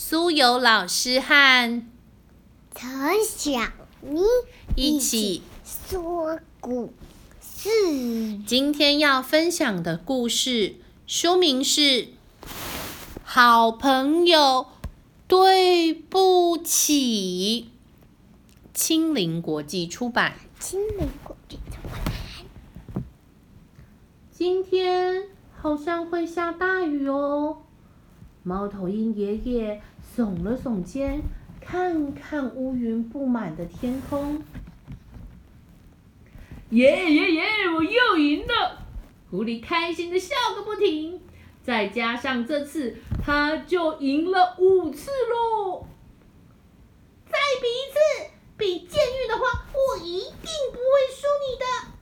苏有老师和陈小妮一起说故事。今天要分享的故事书名是《好朋友对不起》，青林国际出版。青林国际出版。今天好像会下大雨哦。猫头鹰爷爷耸了耸肩，看看乌云布满的天空。耶耶耶！我又赢了！狐狸开心的笑个不停。再加上这次，他就赢了五次喽。再比一次，比剑运的话，我一定不会输你的。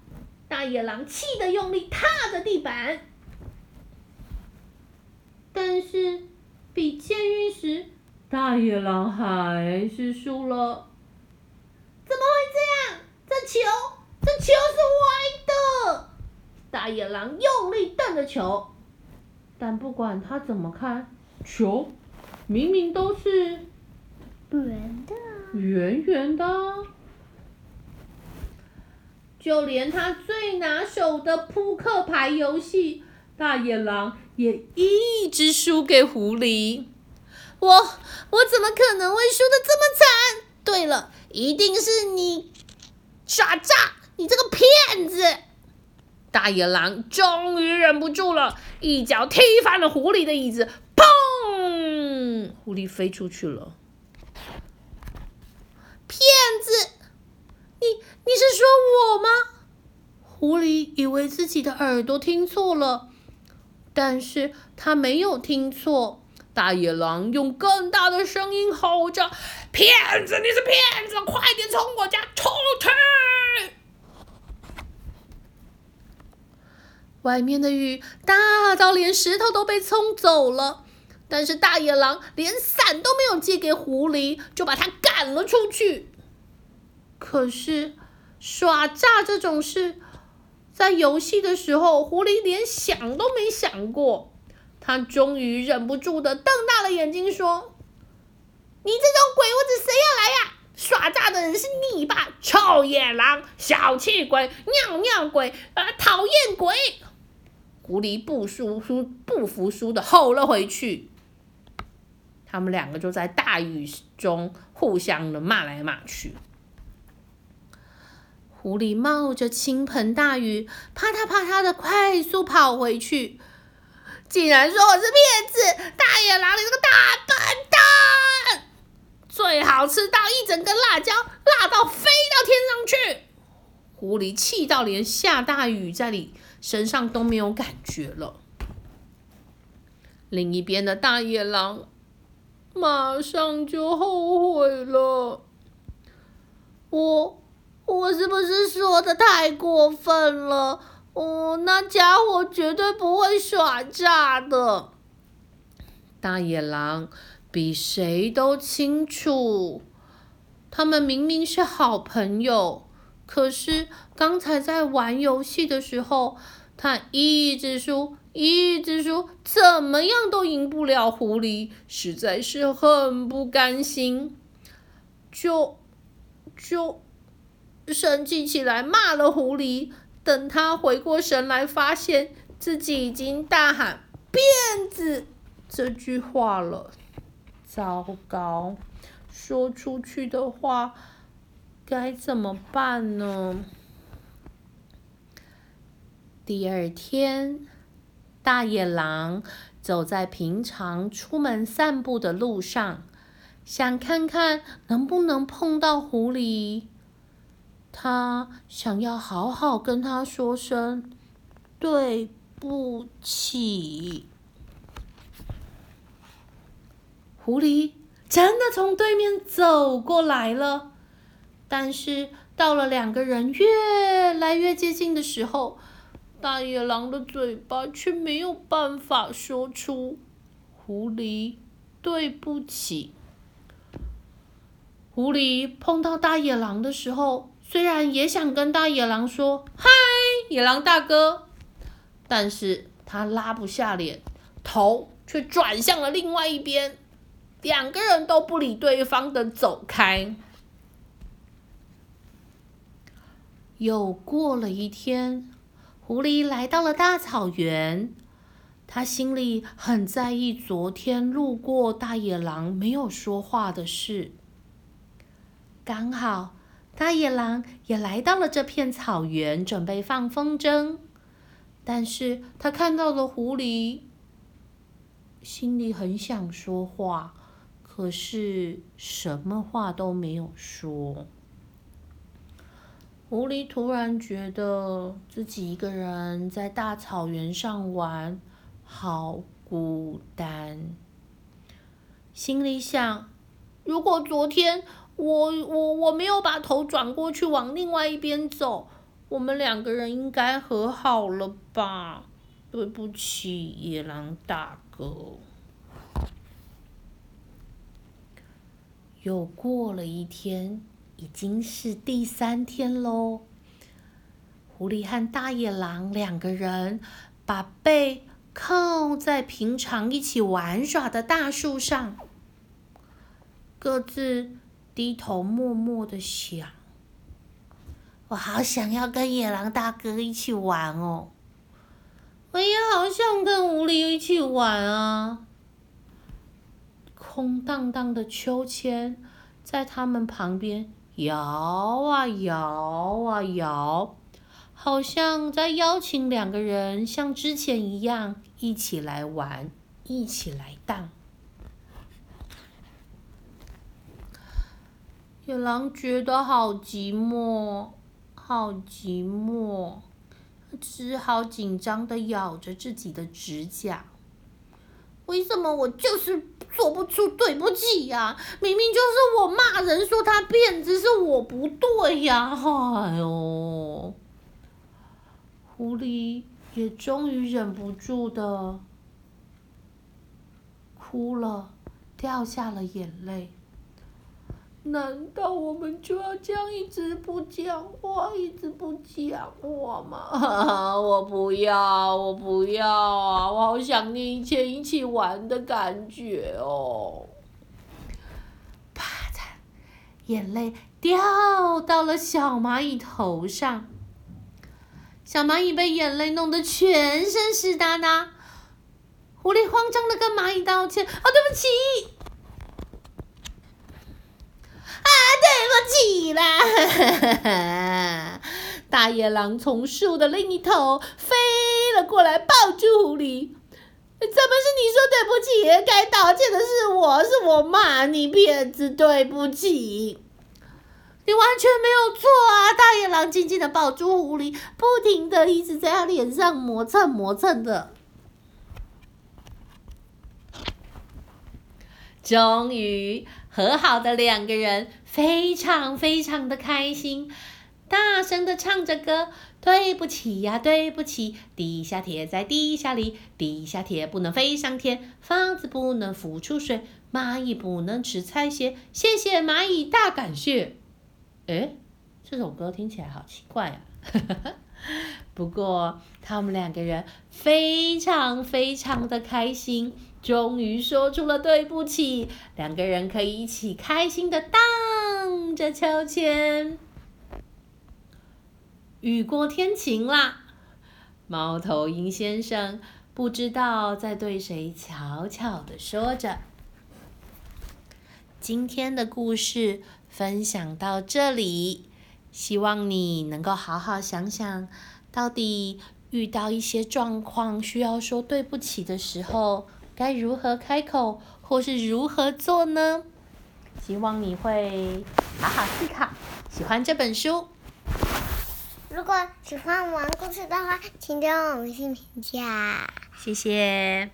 大野狼气得用力踏着地板，但是比剑运时，大野狼还是输了。怎么会这样？这球，这球是歪的！大野狼用力瞪着球，但不管他怎么看，球明明都是圆的，圆圆的。就连他最拿手的扑克牌游戏，大野狼也一直输给狐狸。我我怎么可能会输的这么惨？对了，一定是你耍诈，你这个骗子！大野狼终于忍不住了，一脚踢翻了狐狸的椅子，砰！狐狸飞出去了。骗子！你你是说我吗？狐狸以为自己的耳朵听错了，但是他没有听错。大野狼用更大的声音吼着：“骗子！你是骗子！快点从我家出去！”外面的雨大到连石头都被冲走了，但是大野狼连伞都没有借给狐狸，就把他赶了出去。可是耍诈这种事，在游戏的时候，狐狸连想都没想过。他终于忍不住的瞪大了眼睛说：“你这种鬼屋子谁要来呀？耍诈的人是你吧？臭野狼、小气鬼、尿尿鬼、啊，讨厌鬼！”狐狸不输输不服输的吼了回去。他们两个就在大雨中互相的骂来骂去。狐狸冒着倾盆大雨，啪嗒啪嗒的快速跑回去，竟然说我是骗子！大野狼，你这个大笨蛋！最好吃到一整根辣椒，辣到飞到天上去！狐狸气到连下大雨在你身上都没有感觉了。另一边的大野狼马上就后悔了，我。我是不是说的太过分了？哦，那家伙绝对不会耍诈的。大野狼比谁都清楚，他们明明是好朋友，可是刚才在玩游戏的时候，他一直输，一直输，怎么样都赢不了狐狸，实在是很不甘心，就就。生气起来，骂了狐狸。等他回过神来，发现自己已经大喊“辫子”这句话了。糟糕，说出去的话该怎么办呢？第二天，大野狼走在平常出门散步的路上，想看看能不能碰到狐狸。他想要好好跟他说声对不起。狐狸真的从对面走过来了，但是到了两个人越来越接近的时候，大野狼的嘴巴却没有办法说出“狐狸对不起”。狐狸碰到大野狼的时候。虽然也想跟大野狼说“嗨，野狼大哥”，但是他拉不下脸，头却转向了另外一边。两个人都不理对方的走开。又过了一天，狐狸来到了大草原，他心里很在意昨天路过大野狼没有说话的事。刚好大野狼也来到了这片草原，准备放风筝，但是他看到了狐狸，心里很想说话，可是什么话都没有说。狐狸突然觉得自己一个人在大草原上玩，好孤单。心里想：如果昨天我我我没有把头转过去往另外一边走，我们两个人应该和好了吧？对不起，野狼大哥。又过了一天。已经是第三天喽。狐狸和大野狼两个人把背靠在平常一起玩耍的大树上，各自低头默默的想：“我好想要跟野狼大哥一起玩哦，我也好想跟狐狸一起玩啊。”空荡荡的秋千在他们旁边。摇啊摇啊摇，好像在邀请两个人像之前一样一起来玩，一起来荡。野狼觉得好寂寞，好寂寞，只好紧张的咬着自己的指甲。为什么我就是做不出对不起呀？明明就是我骂人说他骗子，是我不对呀！哎呦，狐狸也终于忍不住的哭了，掉下了眼泪。难道我们就要这样一直不讲话，一直不讲话吗？我不要，我不要啊！我好想念以前一起玩的感觉哦。啪嚓，眼泪掉到了小蚂蚁头上，小蚂蚁被眼泪弄得全身湿哒哒。狐狸慌张的跟蚂蚁道歉：“啊，对不起。”对不起啦！大野狼从树的另一头飞了过来，抱住狐狸。怎么是你说对不起？该道歉的是我，是我骂你骗子，对不起。你完全没有错啊！大野狼紧紧的抱住狐狸，不停的一直在他脸上磨蹭磨蹭的。终于和好的两个人非常非常的开心，大声的唱着歌：“对不起呀，对不起，地下铁在地下里，地下铁不能飞上天，房子不能浮出水，蚂蚁不能吃菜屑，谢谢蚂蚁，大感谢。”哎，这首歌听起来好奇怪呀！不过他们两个人非常非常的开心。终于说出了对不起，两个人可以一起开心的荡着秋千。雨过天晴啦，猫头鹰先生不知道在对谁悄悄的说着。今天的故事分享到这里，希望你能够好好想想，到底遇到一些状况需要说对不起的时候。该如何开口，或是如何做呢？希望你会好好思考。喜欢这本书，如果喜欢我们故事的话，请给我们星评价。谢谢。